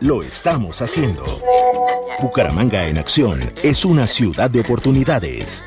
lo estamos haciendo. Bucaramanga en acción es una ciudad de oportunidades.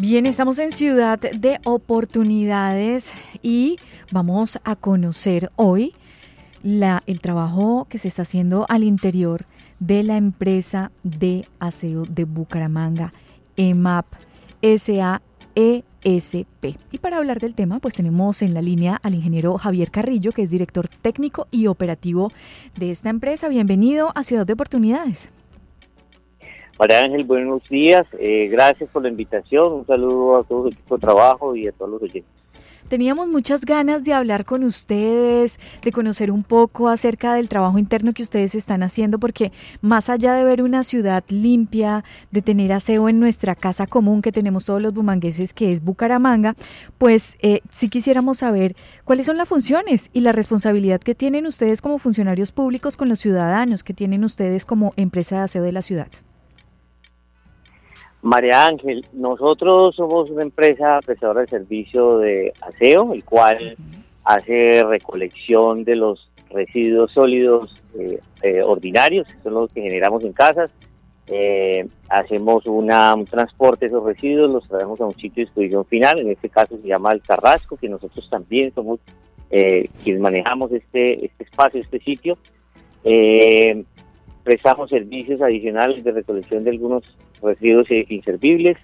Bien, estamos en Ciudad de Oportunidades y vamos a conocer hoy la, el trabajo que se está haciendo al interior de la empresa de aseo de Bucaramanga, EMAP, S-A-E-S-P. Y para hablar del tema, pues tenemos en la línea al ingeniero Javier Carrillo, que es director técnico y operativo de esta empresa. Bienvenido a Ciudad de Oportunidades. María Ángel, buenos días. Eh, gracias por la invitación. Un saludo a todo el equipo de trabajo y a todos los oyentes. Teníamos muchas ganas de hablar con ustedes, de conocer un poco acerca del trabajo interno que ustedes están haciendo, porque más allá de ver una ciudad limpia, de tener aseo en nuestra casa común que tenemos todos los bumangueses, que es Bucaramanga, pues eh, sí quisiéramos saber cuáles son las funciones y la responsabilidad que tienen ustedes como funcionarios públicos con los ciudadanos, que tienen ustedes como empresa de aseo de la ciudad. María Ángel, nosotros somos una empresa prestadora de servicio de aseo, el cual hace recolección de los residuos sólidos eh, eh, ordinarios, que son los que generamos en casas. Eh, hacemos un transporte de esos residuos, los traemos a un sitio de distribución final, en este caso se llama el Carrasco, que nosotros también somos quienes manejamos este, este espacio, este sitio prestamos servicios adicionales de recolección de algunos residuos inservibles,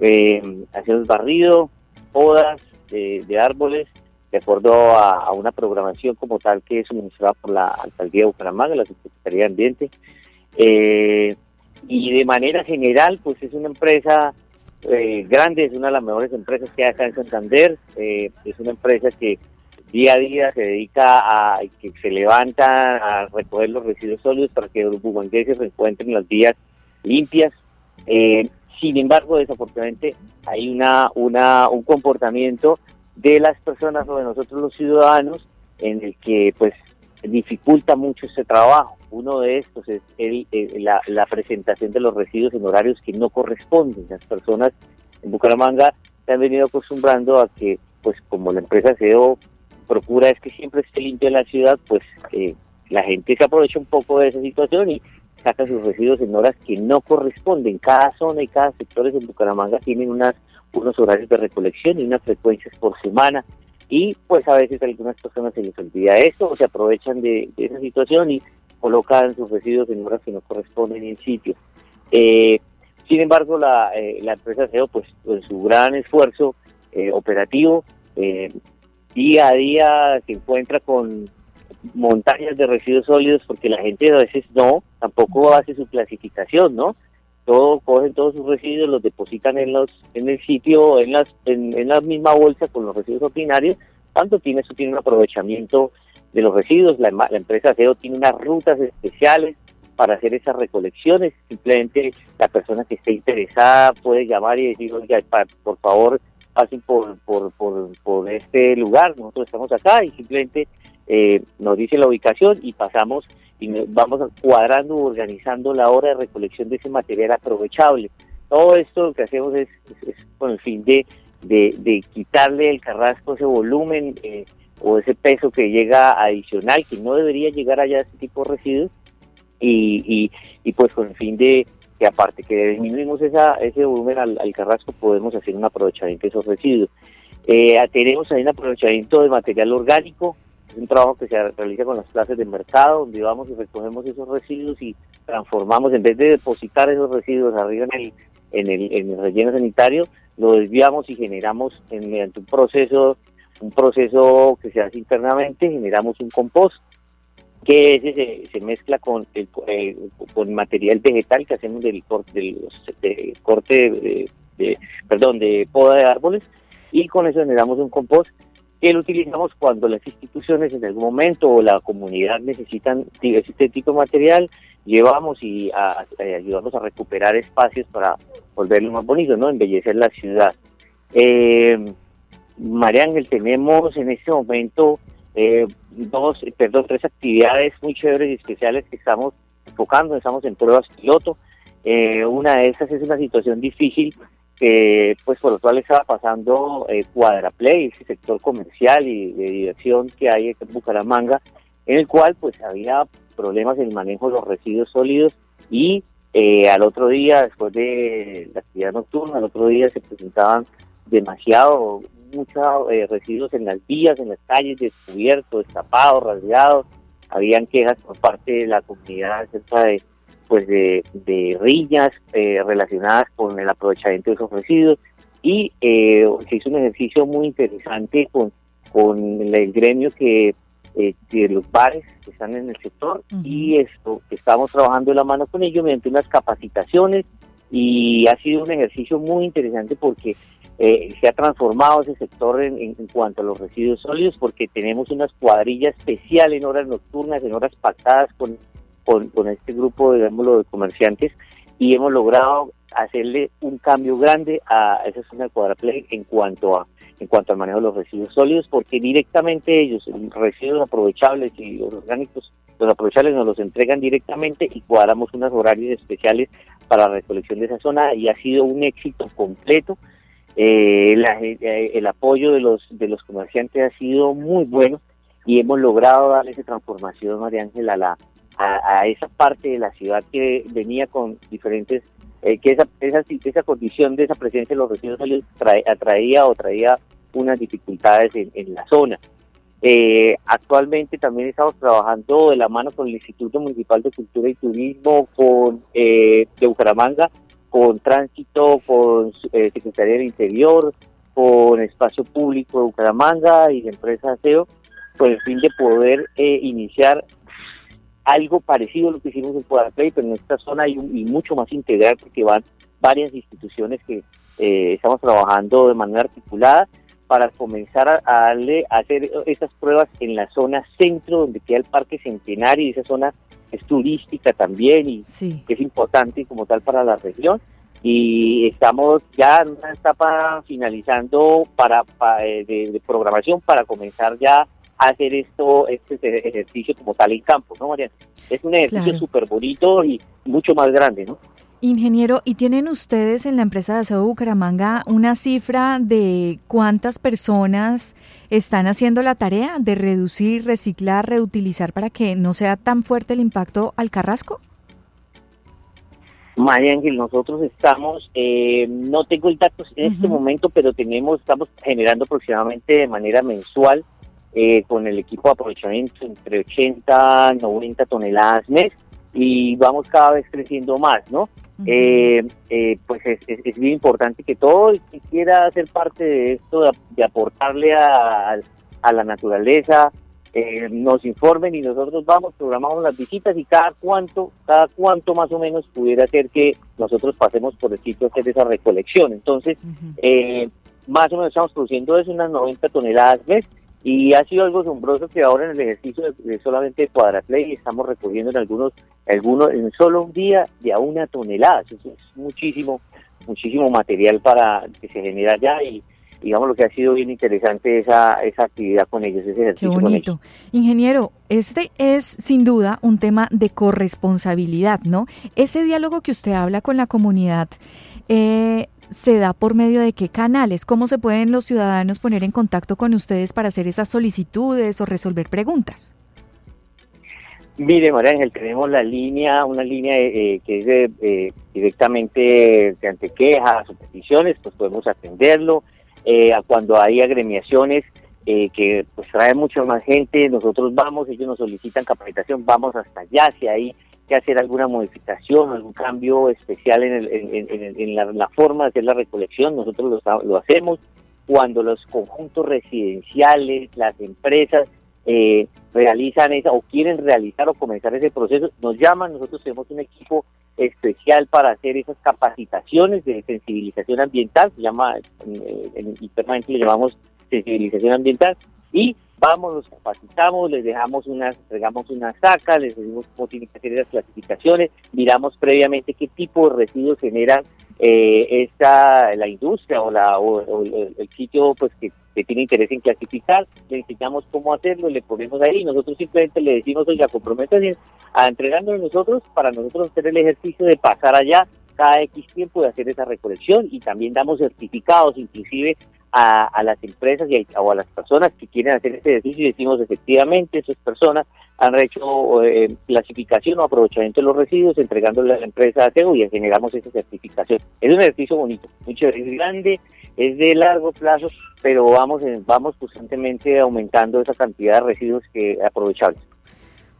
eh, hacemos barrido, podas de, árboles, de acuerdo a, una programación como tal que es suministrada por la Alcaldía de Bucaramanga, la Secretaría de Ambiente. Eh, y de manera general, pues es una empresa eh, grande, es una de las mejores empresas que hay acá en Santander, es una empresa que día a día se dedica a que se levanta a recoger los residuos sólidos para que los bumangueses se encuentren las vías limpias. Eh, sin embargo, desafortunadamente hay una, una, un comportamiento de las personas o de nosotros los ciudadanos en el que pues dificulta mucho este trabajo. Uno de estos es el, la, la, presentación de los residuos en horarios que no corresponden. Las personas en Bucaramanga se han venido acostumbrando a que, pues como la empresa SEO procura es que siempre esté limpia la ciudad, pues eh, la gente se aprovecha un poco de esa situación y saca sus residuos en horas que no corresponden. Cada zona y cada sector en Bucaramanga tienen unas unos horarios de recolección y unas frecuencias por semana y pues a veces algunas personas se les olvida esto o se aprovechan de, esa situación y colocan sus residuos en horas que no corresponden en sitio. Eh, sin embargo, la, eh, la empresa SEO, pues, con su gran esfuerzo operativo, día a día se encuentra con montañas de residuos sólidos porque la gente a veces no, tampoco hace su clasificación, ¿no? Todo, cogen todos sus residuos, los depositan en los en el sitio, en las en, la misma bolsa con los residuos ordinarios, tanto tiene eso tiene un aprovechamiento de los residuos, la, la empresa CEO tiene unas rutas especiales para hacer esas recolecciones, simplemente la persona que esté interesada puede llamar y decir, oiga, por favor, pasen por, por, por, por este lugar, nosotros estamos acá y simplemente eh, nos dice la ubicación y pasamos y vamos cuadrando, organizando la hora de recolección de ese material aprovechable. Todo esto lo que hacemos es, con el fin de, de, quitarle el carrasco ese volumen eh, o ese peso que llega adicional, que no debería llegar allá a ese tipo de residuos, y, y, pues con el fin de que aparte que disminuimos esa, ese volumen al, carrasco, podemos hacer un aprovechamiento de esos residuos. Eh, tenemos ahí un aprovechamiento de material orgánico, es un trabajo que se realiza con las plazas de mercado, donde vamos y recogemos esos residuos y transformamos, en vez de depositar esos residuos arriba en el, en el, en el relleno sanitario, lo desviamos y generamos mediante un proceso, un proceso que se hace internamente, generamos un compost que ese se, mezcla con el, eh, con material vegetal que hacemos del corte del corte de, perdón de poda de árboles y con eso generamos un compost que lo utilizamos cuando las instituciones en algún momento o la comunidad necesitan este tipo de material llevamos y ayudamos a recuperar espacios para volverlo más bonito no embellecer la ciudad. Eh, María Ángel tenemos en este momento eh, dos, perdón, tres actividades muy chéveres y especiales que estamos enfocando, estamos en pruebas piloto. Eh, una de esas es una situación difícil que pues por lo cual estaba pasando eh, Cuadraplay, ese sector comercial y de diversión que hay en Bucaramanga, en el cual pues había problemas en el manejo de los residuos sólidos y eh, al otro día, después de la actividad nocturna, al otro día se presentaban demasiado muchos eh, residuos en las vías, en las calles, descubiertos, destapados, rasgados. Habían quejas por parte de la comunidad acerca de, pues de, de riñas eh, relacionadas con el aprovechamiento de esos residuos. Y eh, se hizo un ejercicio muy interesante con, con el gremio que de los bares que están en el sector y esto estamos trabajando de la mano con ellos mediante unas capacitaciones y ha sido un ejercicio muy interesante porque eh, se ha transformado ese sector en, cuanto a los residuos sólidos porque tenemos unas cuadrillas especiales en horas nocturnas, en horas pactadas con, con, este grupo, digámoslo, de comerciantes y hemos logrado hacerle un cambio grande a esa zona de cuadraplay en cuanto a en cuanto al manejo de los residuos sólidos porque directamente ellos los residuos aprovechables y orgánicos los aprovechables nos los entregan directamente y cuadramos unos horarios especiales para la recolección de esa zona y ha sido un éxito completo eh, eh, el apoyo de los, de los comerciantes ha sido muy bueno y hemos logrado darle esa transformación, María Ángela, a, la, a, esa parte de la ciudad que venía con diferentes, eh, que esa, esa, esa condición de esa presencia de los residuos sólidos atraía o traía unas dificultades en, la zona. Eh, actualmente también estamos trabajando de la mano con el Instituto Municipal de Cultura y Turismo con de Bucaramanga con Tránsito, con eh, Secretaría del Interior, con Espacio Público de Bucaramanga y de Empresa ASEO, con el fin de poder eh, iniciar algo parecido a lo que hicimos en Cuadraplay, pero en esta zona hay y mucho más integral porque van varias instituciones que eh, estamos trabajando de manera articulada para comenzar a, darle, a hacer estas pruebas en la zona centro donde queda el Parque Centenario y esa zona es turística también y es importante como tal para la región. Y estamos ya en una etapa finalizando para, eh, de, programación para comenzar ya a hacer esto, este ejercicio como tal en campo, ¿no, María? Es un ejercicio súper bonito y mucho más grande, ¿no? Ingeniero, ¿y tienen ustedes en la empresa de aseo Bucaramanga una cifra de cuántas personas están haciendo la tarea de reducir, reciclar, reutilizar para que no sea tan fuerte el impacto al carrasco? María Ángel, nosotros estamos, eh, no tengo el dato en este momento, pero tenemos, estamos generando aproximadamente de manera mensual eh, con el equipo de aprovechamiento entre 80 90 toneladas mes y vamos cada vez creciendo más, ¿no? Eh, eh, pues es, es, bien importante que todo el que quiera hacer parte de esto, de, aportarle a, la naturaleza, eh, nos informen y nosotros vamos, programamos las visitas y cada cuánto, cada cuánto más o menos pudiera ser que nosotros pasemos por el sitio que es esa recolección. Entonces, más o menos estamos produciendo eso unas 90 toneladas mes y ha sido algo asombroso que ahora en el ejercicio de, solamente Cuadraplay estamos recogiendo en algunos, algunos, en solo un día de a una tonelada. Eso es muchísimo, muchísimo material para que se genera allá y digamos lo que ha sido bien interesante esa, esa actividad con ellos, ese ejercicio Qué bonito. Ingeniero, este es sin duda un tema de corresponsabilidad, ¿no? Ese diálogo que usted habla con la comunidad, eh, se da por medio de qué canales? ¿Cómo se pueden los ciudadanos poner en contacto con ustedes para hacer esas solicitudes o resolver preguntas? Mire, María Ángel, tenemos la línea, una línea eh, que es eh, directamente ante quejas o peticiones, pues podemos atenderlo. Eh, cuando hay agremiaciones que pues traen mucha más gente, nosotros vamos, ellos nos solicitan capacitación, vamos hasta allá, si hay que hacer alguna modificación, algún cambio especial en, la, forma de hacer la recolección, nosotros lo, hacemos. Cuando los conjuntos residenciales, las empresas, eh, realizan esa o quieren realizar o comenzar ese proceso, nos llaman, nosotros tenemos un equipo especial para hacer esas capacitaciones de sensibilización ambiental, se llama, en, internamente le llamamos sensibilización ambiental, y vamos, nos capacitamos, les dejamos unas, entregamos una saca, les decimos cómo tienen que hacer las clasificaciones, miramos previamente qué tipo de residuos generan eh, esta, la industria o, la, o, el, sitio pues que, tiene interés en clasificar, le enseñamos cómo hacerlo, le ponemos ahí, nosotros simplemente le decimos, oiga, comprométanse a entregándole nosotros para nosotros hacer el ejercicio de pasar allá cada X tiempo de hacer esa recolección y también damos certificados inclusive a, las empresas y a, o a las personas que quieren hacer este ejercicio y decimos efectivamente esas personas han hecho eh, clasificación o aprovechamiento de los residuos entregándole a la empresa aseo y generamos esa certificación. Es un ejercicio bonito, mucho es grande, es de largo plazo, pero vamos vamos constantemente aumentando esa cantidad de residuos que aprovechables.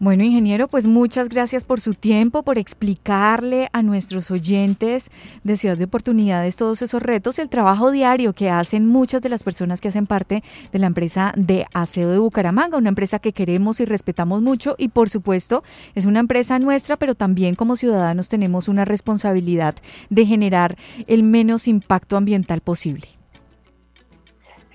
Bueno, ingeniero, pues muchas gracias por su tiempo, por explicarle a nuestros oyentes de Ciudad de Oportunidades todos esos retos, el trabajo diario que hacen muchas de las personas que hacen parte de la empresa de aseo de Bucaramanga, una empresa que queremos y respetamos mucho y por supuesto es una empresa nuestra, pero también como ciudadanos tenemos una responsabilidad de generar el menos impacto ambiental posible.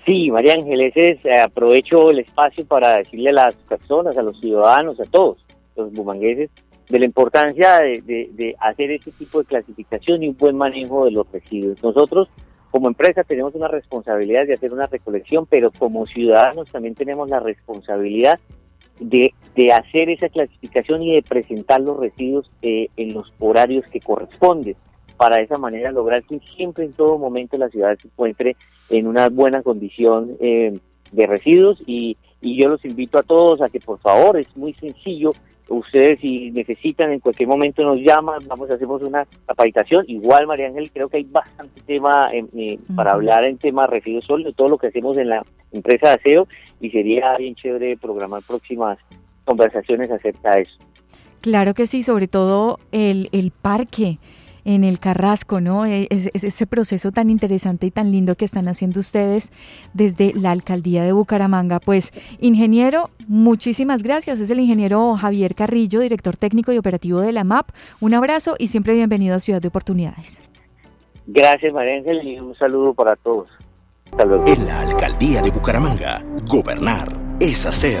Sí, María Ángeles, eh, aprovecho el espacio para decirle a las personas, a los ciudadanos, a todos los bumangueses, de la importancia de, hacer este tipo de clasificación y un buen manejo de los residuos. Nosotros, como empresa, tenemos una responsabilidad de hacer una recolección, pero como ciudadanos también tenemos la responsabilidad de, hacer esa clasificación y de presentar los residuos eh, en los horarios que corresponden para de esa manera lograr que siempre en todo momento la ciudad se encuentre en una buena condición eh, de residuos. Y, yo los invito a todos a que por favor, es muy sencillo, ustedes si necesitan en cualquier momento nos llaman, vamos hacemos una capacitación, igual María Ángel creo que hay bastante tema eh, eh, para hablar en tema residuos sólidos, todo lo que hacemos en la empresa de aseo y sería bien chévere programar próximas conversaciones acerca de eso. Claro que sí, sobre todo el, el parque en el Carrasco, ¿no? E, es, ese proceso tan interesante y tan lindo que están haciendo ustedes desde la alcaldía de Bucaramanga. Pues, ingeniero, muchísimas gracias. Es el ingeniero Javier Carrillo, director técnico y operativo de la MAP. Un abrazo y siempre bienvenido a Ciudad de Oportunidades. Gracias, María Ángel, y un saludo para todos. En la alcaldía de Bucaramanga, gobernar es hacer.